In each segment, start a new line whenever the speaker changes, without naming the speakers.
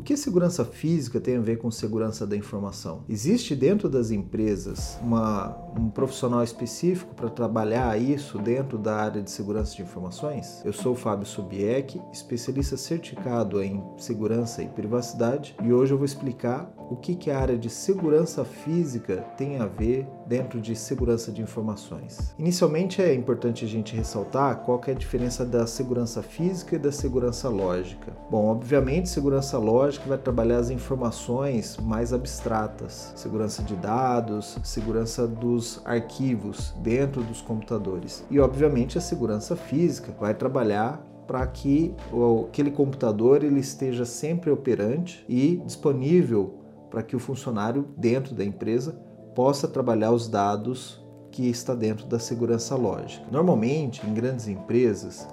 O que segurança física tem a ver com segurança da informação? Existe dentro das empresas uma, um profissional específico para trabalhar isso dentro da área de segurança de informações? Eu sou o Fábio Sobieck, especialista certificado em segurança e privacidade, e hoje eu vou explicar o que, que a área de segurança física tem a ver dentro de segurança de informações. Inicialmente é importante a gente ressaltar qual é a diferença da segurança física e da segurança lógica. Bom, obviamente segurança lógica vai trabalhar as informações mais abstratas, segurança de dados, segurança dos arquivos dentro dos computadores. E obviamente a segurança física vai trabalhar para que aquele computador ele esteja sempre operante e disponível para que o funcionário dentro da empresa possa trabalhar os dados que está dentro da segurança lógica. Normalmente, em grandes empresas,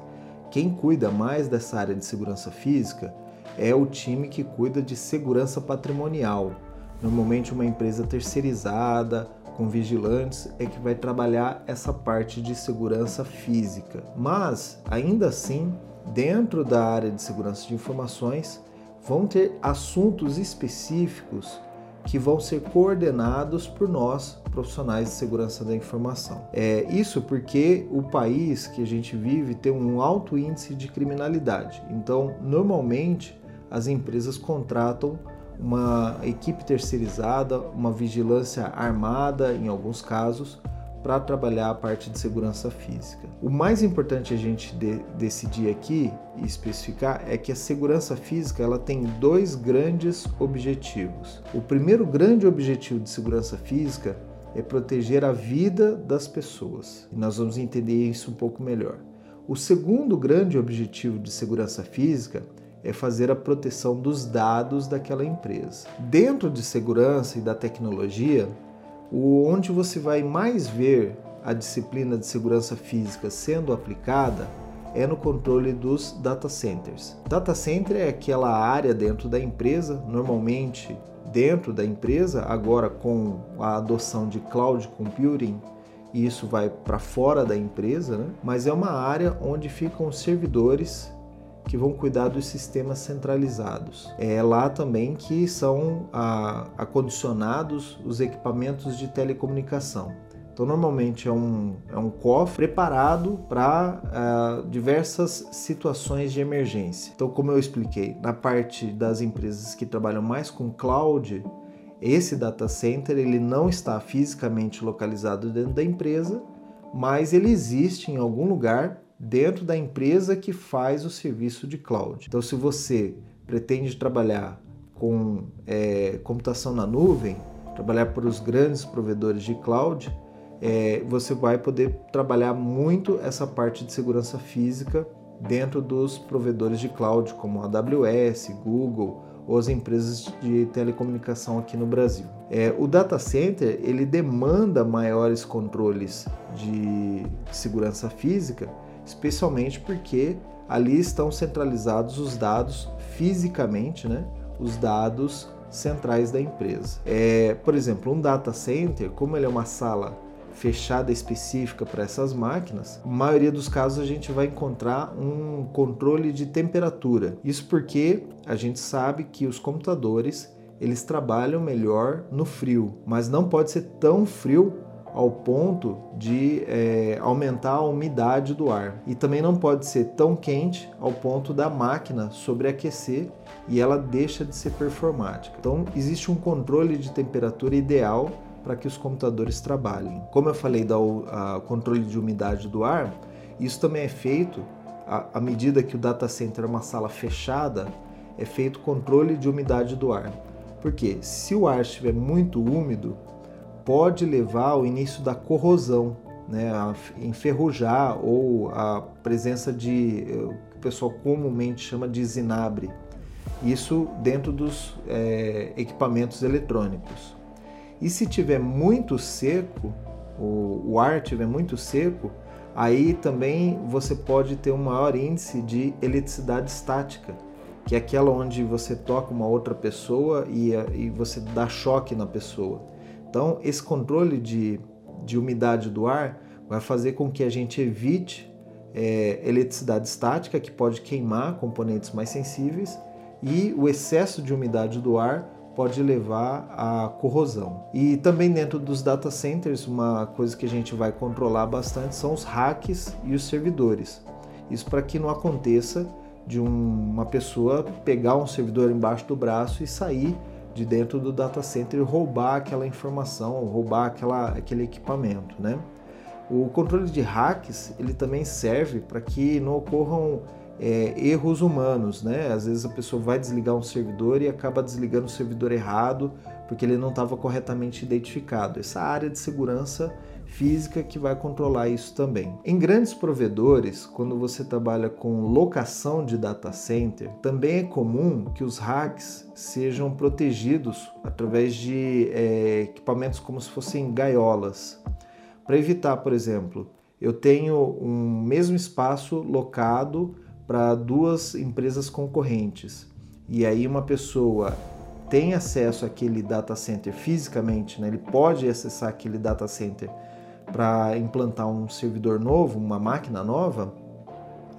quem cuida mais dessa área de segurança física é o time que cuida de segurança patrimonial. Normalmente, uma empresa terceirizada, com vigilantes, é que vai trabalhar essa parte de segurança física. Mas, ainda assim, dentro da área de segurança de informações, vão ter assuntos específicos que vão ser coordenados por nós, profissionais de segurança da informação. É isso porque o país que a gente vive tem um alto índice de criminalidade. Então, normalmente, as empresas contratam uma equipe terceirizada, uma vigilância armada, em alguns casos, para trabalhar a parte de segurança física. O mais importante a gente de, decidir aqui e especificar é que a segurança física ela tem dois grandes objetivos. O primeiro grande objetivo de segurança física é proteger a vida das pessoas. E nós vamos entender isso um pouco melhor. O segundo grande objetivo de segurança física é fazer a proteção dos dados daquela empresa. Dentro de segurança e da tecnologia, o onde você vai mais ver a disciplina de segurança física sendo aplicada é no controle dos data centers. Data center é aquela área dentro da empresa, normalmente dentro da empresa, agora com a adoção de cloud computing, isso vai para fora da empresa, né? mas é uma área onde ficam os servidores que vão cuidar dos sistemas centralizados. É lá também que são acondicionados os equipamentos de telecomunicação. Então, normalmente é um, é um cofre preparado para uh, diversas situações de emergência. Então, como eu expliquei, na parte das empresas que trabalham mais com cloud, esse data center ele não está fisicamente localizado dentro da empresa, mas ele existe em algum lugar dentro da empresa que faz o serviço de cloud. Então, se você pretende trabalhar com é, computação na nuvem, trabalhar para os grandes provedores de cloud, é, você vai poder trabalhar muito essa parte de segurança física dentro dos provedores de cloud, como AWS, Google ou as empresas de telecomunicação aqui no Brasil. É, o data center ele demanda maiores controles de segurança física especialmente porque ali estão centralizados os dados fisicamente, né? Os dados centrais da empresa. É, por exemplo, um data center, como ele é uma sala fechada específica para essas máquinas, na maioria dos casos a gente vai encontrar um controle de temperatura. Isso porque a gente sabe que os computadores eles trabalham melhor no frio, mas não pode ser tão frio ao ponto de é, aumentar a umidade do ar. E também não pode ser tão quente ao ponto da máquina sobreaquecer e ela deixa de ser performática. Então, existe um controle de temperatura ideal para que os computadores trabalhem. Como eu falei do controle de umidade do ar, isso também é feito à medida que o data center é uma sala fechada, é feito controle de umidade do ar. Porque se o ar estiver muito úmido, pode levar ao início da corrosão, né, a enferrujar ou a presença de eh, o pessoal comumente chama de zinabre. Isso dentro dos é, equipamentos eletrônicos. E se tiver muito seco, o, o ar estiver muito seco, aí também você pode ter um maior índice de eletricidade estática, que é aquela onde você toca uma outra pessoa e, e você dá choque na pessoa. Então, esse controle de, de umidade do ar vai fazer com que a gente evite é, eletricidade estática, que pode queimar componentes mais sensíveis, e o excesso de umidade do ar pode levar à corrosão. E também dentro dos data centers, uma coisa que a gente vai controlar bastante são os hacks e os servidores. Isso para que não aconteça de um, uma pessoa pegar um servidor embaixo do braço e sair de dentro do data center e roubar aquela informação, roubar aquela, aquele equipamento, né? O controle de hacks ele também serve para que não ocorram é, erros humanos, né? Às vezes a pessoa vai desligar um servidor e acaba desligando o servidor errado porque ele não estava corretamente identificado. Essa área de segurança física que vai controlar isso também. Em grandes provedores, quando você trabalha com locação de data center, também é comum que os hacks sejam protegidos através de é, equipamentos como se fossem gaiolas. Para evitar, por exemplo, eu tenho um mesmo espaço locado para duas empresas concorrentes. E aí uma pessoa tem acesso àquele data center fisicamente, né? ele pode acessar aquele data center para implantar um servidor novo, uma máquina nova,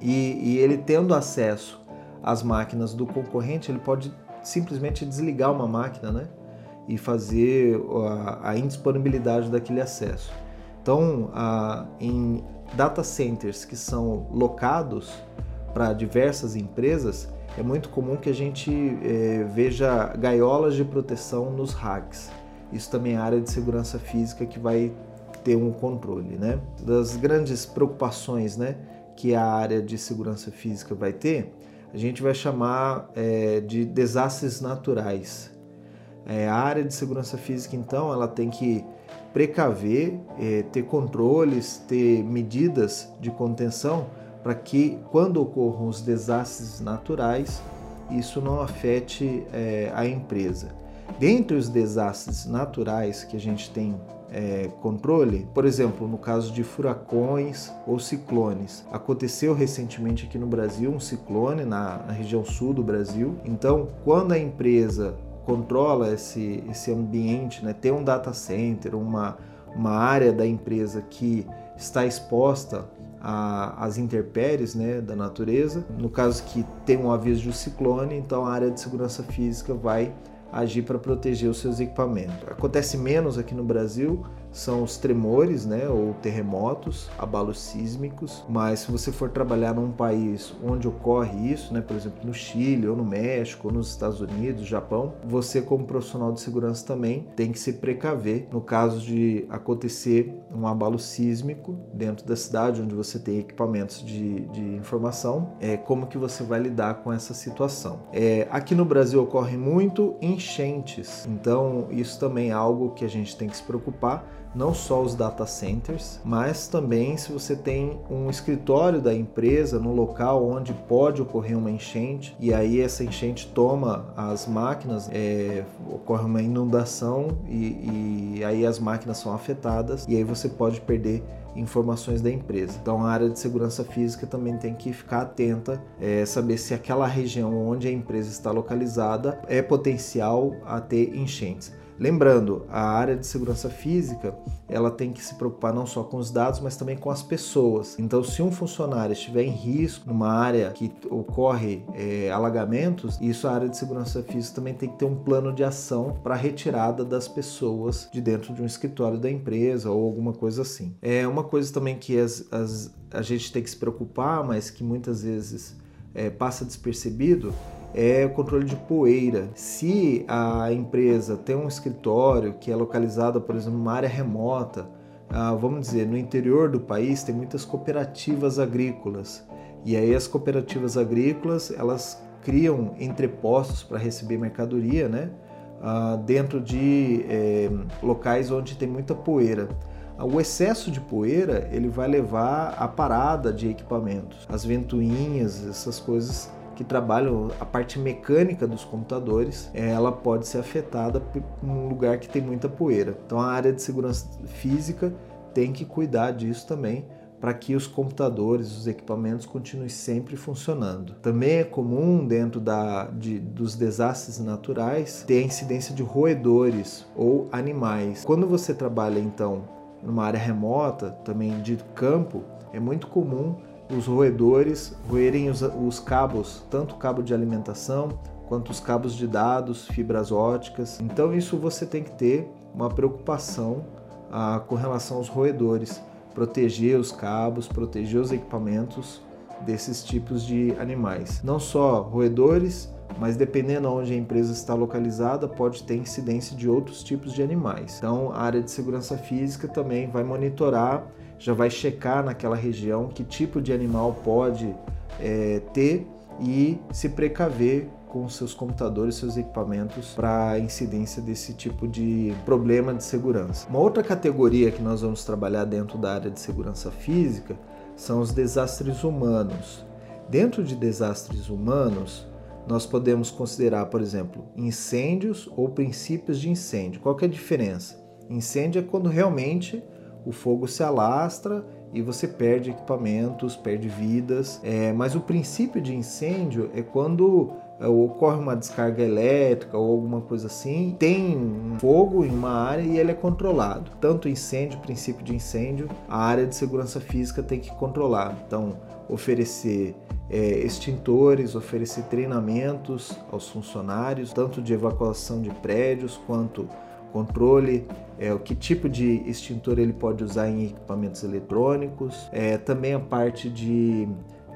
e, e, ele tendo acesso às máquinas do concorrente, ele pode simplesmente desligar uma máquina né? e fazer a, a indisponibilidade daquele acesso. Então, a, em data centers que são locados, para diversas empresas, é muito comum que a gente é, veja gaiolas de proteção nos racks. Isso também é área de segurança física que vai ter um controle, né? Das grandes preocupações, né, que a área de segurança física vai ter, a gente vai chamar é, de desastres naturais. É, a área de segurança física, então, ela tem que precaver, é, ter controles, ter medidas de contenção para que, quando ocorram os desastres naturais, isso não afete é, a empresa. Dentre os desastres naturais que a gente tem é, controle, por exemplo, no caso de furacões ou ciclones. Aconteceu recentemente aqui no Brasil um ciclone na, na região sul do Brasil. Então, quando a empresa controla esse, esse ambiente, né, tem um data center, uma, uma área da empresa que está exposta as intempéries né, da natureza. No caso que tem um aviso de um ciclone, então a área de segurança física vai agir para proteger os seus equipamentos. Acontece menos aqui no Brasil, são os tremores, né, ou terremotos, abalos sísmicos, mas se você for trabalhar num país onde ocorre isso, né, por exemplo, no Chile, ou no México, ou nos Estados Unidos, Japão, você como profissional de segurança também tem que se precaver no caso de acontecer um abalo sísmico dentro da cidade onde você tem equipamentos de, de informação, é como que você vai lidar com essa situação. É, aqui no Brasil ocorre muito enchentes, então isso também é algo que a gente tem que se preocupar não só os data centers, mas também se você tem um escritório da empresa no local onde pode ocorrer uma enchente e aí essa enchente toma as máquinas, é, ocorre uma inundação e, e aí as máquinas são afetadas e aí você pode perder informações da empresa. Então a área de segurança física também tem que ficar atenta, é, saber se aquela região onde a empresa está localizada é potencial a ter enchentes. Lembrando, a área de segurança física ela tem que se preocupar não só com os dados, mas também com as pessoas. Então, se um funcionário estiver em risco numa área que ocorre é, alagamentos, isso a área de segurança física também tem que ter um plano de ação para retirada das pessoas de dentro de um escritório da empresa ou alguma coisa assim. É uma coisa também que as, as, a gente tem que se preocupar, mas que muitas vezes é, passa despercebido é o controle de poeira. Se a empresa tem um escritório que é localizado, por exemplo, numa área remota, ah, vamos dizer, no interior do país tem muitas cooperativas agrícolas. E aí as cooperativas agrícolas, elas criam entrepostos para receber mercadoria, né? Ah, dentro de eh, locais onde tem muita poeira. O excesso de poeira ele vai levar à parada de equipamentos, as ventoinhas, essas coisas que trabalham a parte mecânica dos computadores, é, ela pode ser afetada num lugar que tem muita poeira. Então a área de segurança física tem que cuidar disso também para que os computadores, os equipamentos continuem sempre funcionando. Também é comum dentro da, de, dos desastres naturais ter a incidência de roedores ou animais. Quando você trabalha então numa área remota, também de campo, é muito comum os roedores roerem os, os cabos, tanto o cabo de alimentação quanto os cabos de dados, fibras óticas. Então isso você tem que ter uma preocupação ah, com relação aos roedores proteger os cabos, proteger os equipamentos desses tipos de animais. Não só roedores, mas dependendo onde a empresa está localizada, pode ter incidência de outros tipos de animais. Então, a área de segurança física também vai monitorar, já vai checar naquela região que tipo de animal pode é, ter e se precaver com seus computadores, seus equipamentos para incidência desse tipo de problema de segurança. Uma outra categoria que nós vamos trabalhar dentro da área de segurança física são os desastres humanos. Dentro de desastres humanos, nós podemos considerar, por exemplo, incêndios ou princípios de incêndio. Qual é a diferença? Incêndio é quando realmente o fogo se alastra e você perde equipamentos, perde vidas. É, mas o princípio de incêndio é quando é, ocorre uma descarga elétrica ou alguma coisa assim, tem um fogo em uma área e ele é controlado. Tanto incêndio, princípio de incêndio, a área de segurança física tem que controlar. Então, oferecer é, extintores, oferecer treinamentos aos funcionários, tanto de evacuação de prédios quanto controle, é, o que tipo de extintor ele pode usar em equipamentos eletrônicos, é, também a parte de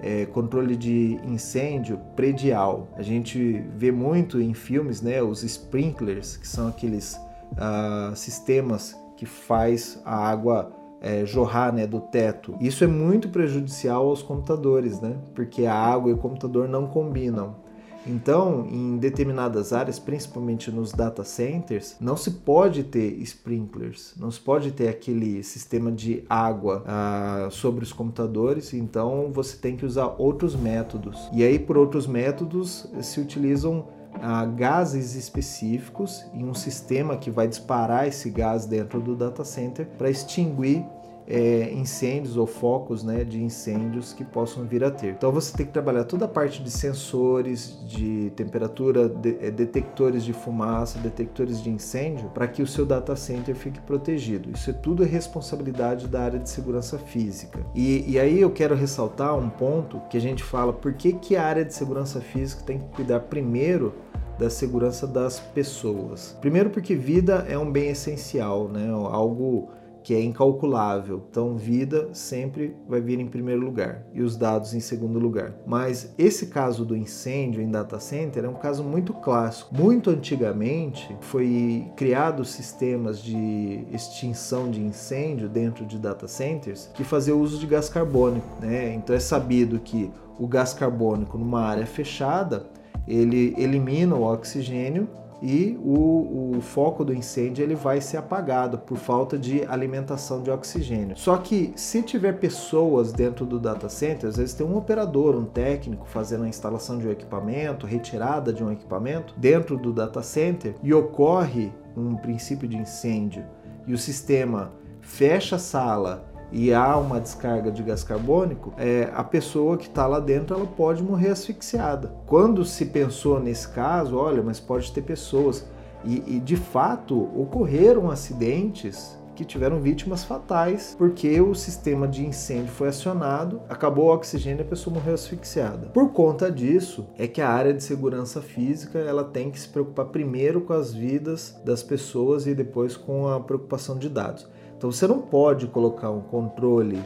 é, controle de incêndio predial. A gente vê muito em filmes, né, os sprinklers, que são aqueles uh, sistemas que faz a água é, jorrar né, do teto. Isso é muito prejudicial aos computadores, né, porque a água e o computador não combinam. Então, em determinadas áreas, principalmente nos data centers, não se pode ter sprinklers, não se pode ter aquele sistema de água ah, sobre os computadores, então você tem que usar outros métodos. E aí, por outros métodos, se utilizam ah, gases específicos e um sistema que vai disparar esse gás dentro do data center para extinguir é, incêndios ou focos né, de incêndios que possam vir a ter. Então você tem que trabalhar toda a parte de sensores, de temperatura, de, é, detectores de fumaça, detectores de incêndio, para que o seu data center fique protegido. Isso é tudo é responsabilidade da área de segurança física. E, e aí eu quero ressaltar um ponto que a gente fala por que, que a área de segurança física tem que cuidar primeiro da segurança das pessoas. Primeiro porque vida é um bem essencial, né? algo que é incalculável. Então, vida sempre vai vir em primeiro lugar e os dados em segundo lugar. Mas esse caso do incêndio em data center é um caso muito clássico. Muito antigamente foi criado sistemas de extinção de incêndio dentro de data centers que faziam uso de gás carbônico, né? Então é sabido que o gás carbônico numa área fechada ele elimina o oxigênio e o, o, foco do incêndio ele vai ser apagado por falta de alimentação de oxigênio. Só que se tiver pessoas dentro do data center, às vezes tem um operador, um técnico fazendo a instalação de um equipamento, retirada de um equipamento dentro do data center e ocorre um princípio de incêndio e o sistema fecha a sala e há uma descarga de gás carbônico, é, a pessoa que está lá dentro ela pode morrer asfixiada. Quando se pensou nesse caso, olha, mas pode ter pessoas e, e de fato ocorreram acidentes que tiveram vítimas fatais porque o sistema de incêndio foi acionado, acabou o oxigênio e a pessoa morreu asfixiada. Por conta disso, é que a área de segurança física ela tem que se preocupar primeiro com as vidas das pessoas e depois com a preocupação de dados. Então você não pode colocar um controle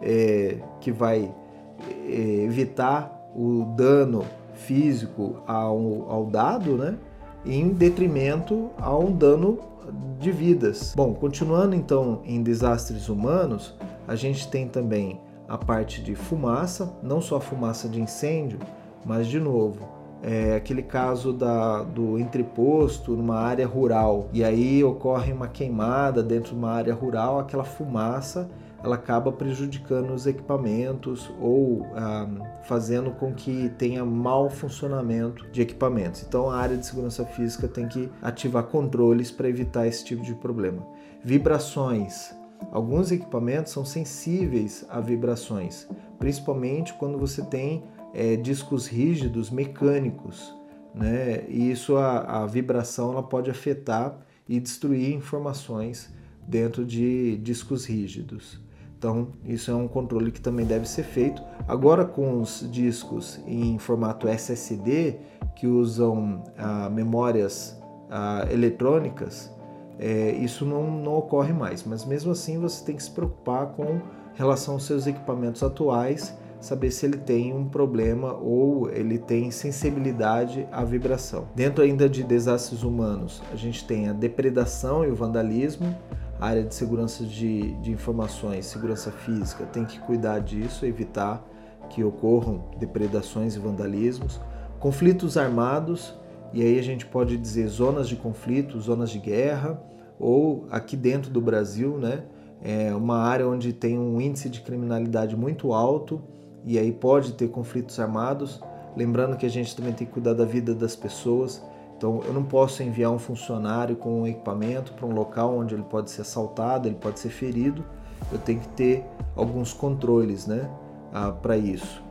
é, que vai é, evitar o dano físico ao, ao dado, né? Em detrimento a um dano de vidas. Bom, continuando então em desastres humanos, a gente tem também a parte de fumaça, não só a fumaça de incêndio, mas de novo, é, aquele caso da, do entreposto numa área rural e aí ocorre uma queimada dentro de uma área rural, aquela fumaça ela acaba prejudicando os equipamentos ou ah, fazendo com que tenha mau funcionamento de equipamentos. Então a área de segurança física tem que ativar controles para evitar esse tipo de problema. Vibrações Alguns equipamentos são sensíveis a vibrações, principalmente quando você tem é, discos rígidos mecânicos, né? E isso a, a vibração ela pode afetar e destruir informações dentro de discos rígidos. Então, isso é um controle que também deve ser feito. Agora, com os discos em formato SSD, que usam ah, memórias ah, eletrônicas, é, isso não, não ocorre mais. Mas mesmo assim, você tem que se preocupar com relação aos seus equipamentos atuais, saber se ele tem um problema ou ele tem sensibilidade à vibração. Dentro ainda de desastres humanos, a gente tem a depredação e o vandalismo a área de segurança de, de informações, segurança física, tem que cuidar disso, evitar que ocorram depredações e vandalismos. Conflitos armados, e aí a gente pode dizer zonas de conflito, zonas de guerra, ou aqui dentro do Brasil, né? É uma área onde tem um índice de criminalidade muito alto e aí pode ter conflitos armados. Lembrando que a gente também tem que cuidar da vida das pessoas. Então, eu não posso enviar um funcionário com um equipamento para um local onde ele pode ser assaltado, ele pode ser ferido. Eu tenho que ter alguns controles né, ah, para isso.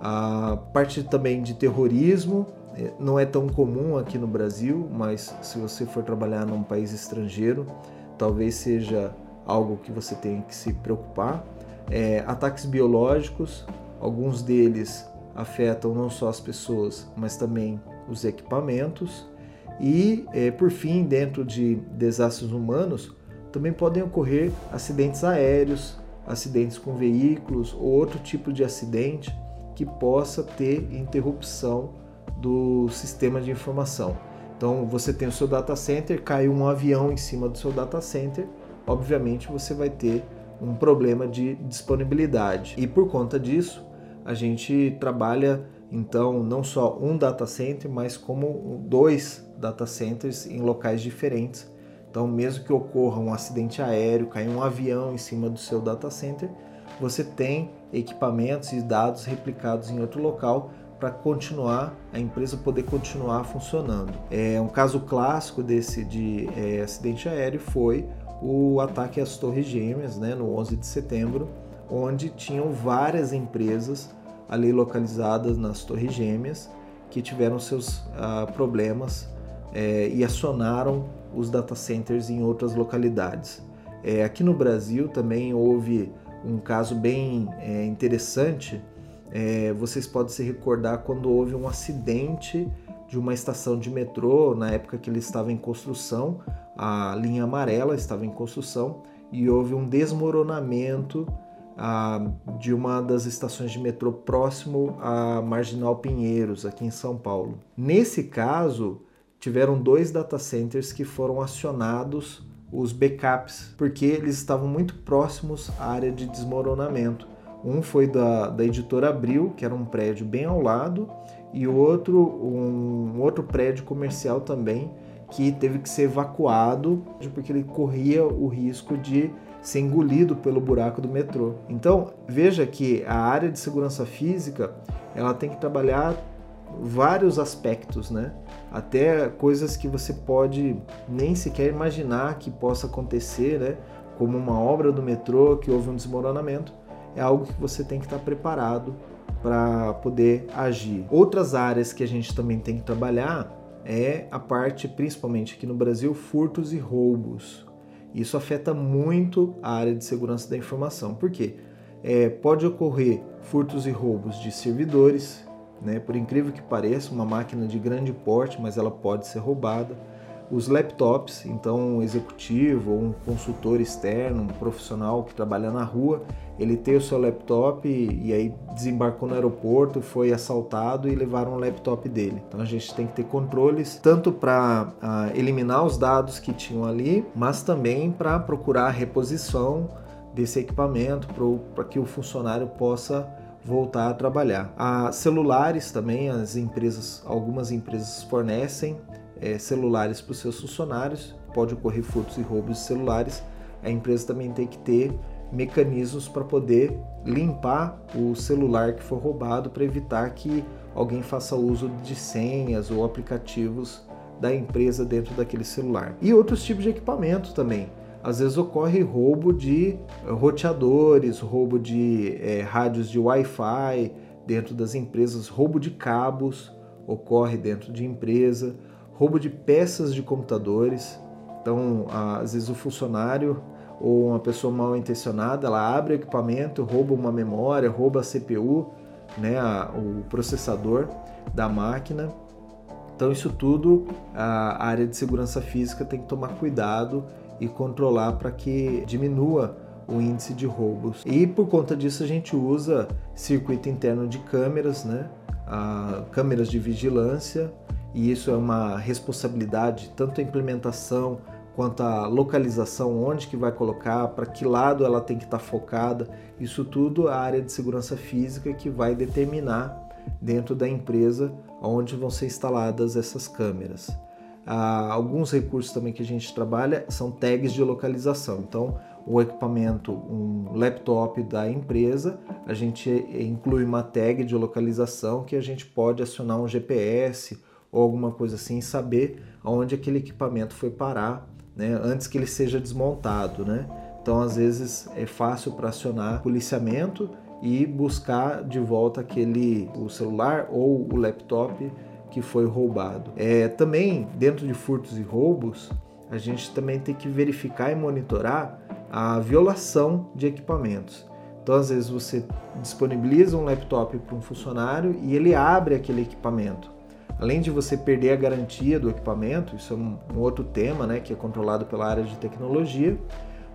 A parte também de terrorismo eh, não é tão comum aqui no Brasil, mas se você for trabalhar num país estrangeiro, talvez seja algo que você tenha que se preocupar. É, ataques biológicos, alguns deles afetam não só as pessoas, mas também os equipamentos. E, é, por fim, dentro de desastres humanos, também podem ocorrer acidentes aéreos, acidentes com veículos ou outro tipo de acidente que possa ter interrupção do sistema de informação. Então, você tem o seu data center, caiu um avião em cima do seu data center, obviamente você vai ter um problema de disponibilidade. E por conta disso, a gente trabalha então não só um data center, mas como dois data centers em locais diferentes. Então, mesmo que ocorra um acidente aéreo, caia um avião em cima do seu data center, você tem equipamentos e dados replicados em outro local para continuar a empresa poder continuar funcionando. É um caso clássico desse de é, acidente aéreo foi o ataque às Torres Gêmeas, né, no 11 de setembro, onde tinham várias empresas ali localizadas nas Torres Gêmeas que tiveram seus uh, problemas é, e acionaram os data centers em outras localidades. É, aqui no Brasil também houve um caso bem é, interessante. Vocês podem se recordar quando houve um acidente de uma estação de metrô, na época que ele estava em construção, a linha amarela estava em construção e houve um desmoronamento ah, de uma das estações de metrô próximo à Marginal Pinheiros, aqui em São Paulo. Nesse caso, tiveram dois data centers que foram acionados os backups, porque eles estavam muito próximos à área de desmoronamento. Um foi da, da editora Abril, que era um prédio bem ao lado, e outro, um outro prédio comercial também, que teve que ser evacuado, porque ele corria o risco de ser engolido pelo buraco do metrô. Então, veja que a área de segurança física, ela tem que trabalhar vários aspectos, né? Até coisas que você pode nem sequer imaginar que possa acontecer, né? Como uma obra do metrô que houve um desmoronamento, é algo que você tem que estar preparado para poder agir. Outras áreas que a gente também tem que trabalhar é a parte, principalmente aqui no Brasil, furtos e roubos. Isso afeta muito a área de segurança da informação. Por quê? É, pode ocorrer furtos e roubos de servidores, né? Por incrível que pareça, uma máquina de grande porte, mas ela pode ser roubada. Os laptops, então um executivo ou um consultor externo, um profissional que trabalha na rua, ele tem o seu laptop e, e aí desembarcou no aeroporto, foi assaltado e levaram o laptop dele. Então a gente tem que ter controles tanto para uh, eliminar os dados que tinham ali, mas também para procurar a reposição desse equipamento para que o funcionário possa voltar a trabalhar. A celulares também, as empresas, algumas empresas fornecem é, celulares para os seus funcionários, pode ocorrer furtos e roubos de celulares. A empresa também tem que ter mecanismos para poder limpar o celular que for roubado para evitar que alguém faça uso de senhas ou aplicativos da empresa dentro daquele celular. E outros tipos de equipamento também. às vezes ocorre roubo de roteadores, roubo de é, rádios de Wi-Fi dentro das empresas, roubo de cabos ocorre dentro de empresa, roubo de peças de computadores. Então, às vezes o funcionário ou uma pessoa mal intencionada, ela abre o equipamento, rouba uma memória, rouba a CPU, né, a, o processador da máquina. Então, isso tudo a área de segurança física tem que tomar cuidado e controlar para que diminua o índice de roubos. E por conta disso a gente usa circuito interno de câmeras, né? Ah, câmeras de vigilância, e isso é uma responsabilidade tanto a implementação quanto a localização, onde que vai colocar, para que lado ela tem que estar tá focada. Isso tudo a área de segurança física que vai determinar dentro da empresa onde vão ser instaladas essas câmeras. Ah, alguns recursos também que a gente trabalha são tags de localização. Então, o equipamento, um laptop da empresa, a gente inclui uma tag de localização que a gente pode acionar um GPS ou alguma coisa assim saber aonde aquele equipamento foi parar, né, antes que ele seja desmontado, né? Então, às vezes é fácil para acionar policiamento e buscar de volta aquele o celular ou o laptop que foi roubado. É, também, dentro de furtos e roubos, a gente também tem que verificar e monitorar a violação de equipamentos. Então, às vezes, você disponibiliza um laptop para um funcionário e ele abre aquele equipamento. Além de você perder a garantia do equipamento, isso é um, outro tema né, que é controlado pela área de tecnologia,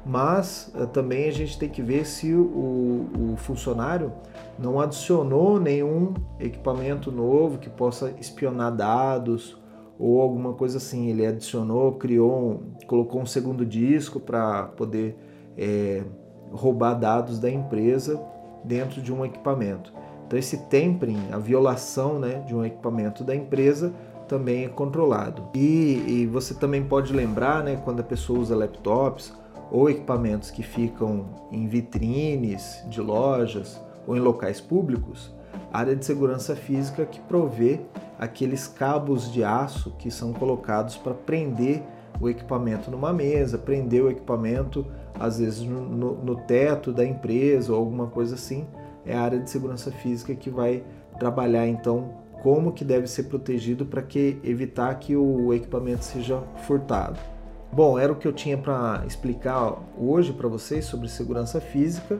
mas uh, também a gente tem que ver se o, o, funcionário não adicionou nenhum equipamento novo que possa espionar dados ou alguma coisa assim. Ele adicionou, criou, colocou um segundo disco para poder é, roubar dados da empresa dentro de um equipamento. Então esse tempering, a violação né, de um equipamento da empresa, também é controlado. E, e você também pode lembrar, né, quando a pessoa usa laptops ou equipamentos que ficam em vitrines de lojas ou em locais públicos, a área de segurança física que provê aqueles cabos de aço que são colocados para prender o equipamento numa mesa, prender o equipamento às vezes no, no, no, teto da empresa ou alguma coisa assim. É a área de segurança física que vai trabalhar então como que deve ser protegido para que evitar que o equipamento seja furtado. Bom, era o que eu tinha para explicar hoje para vocês sobre segurança física.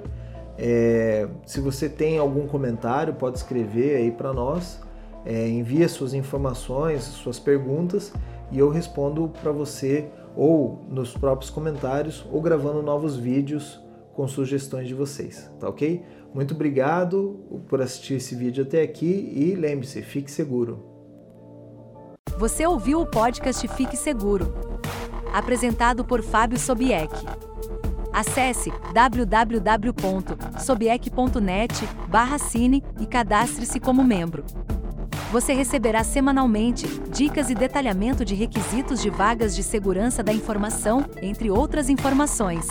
É, se você tem algum comentário, pode escrever aí para nós. É, envia suas informações, suas perguntas e eu respondo para você ou nos próprios comentários ou gravando novos vídeos com sugestões de vocês, tá ok? Muito obrigado por assistir esse vídeo até aqui e lembre-se, fique seguro.
Você ouviu o podcast Fique Seguro apresentado por Fábio Sobieck. Acesse www.sobieck.net/cine e cadastre-se como membro. Você receberá semanalmente dicas e detalhamento de requisitos de vagas de segurança da informação, entre outras informações.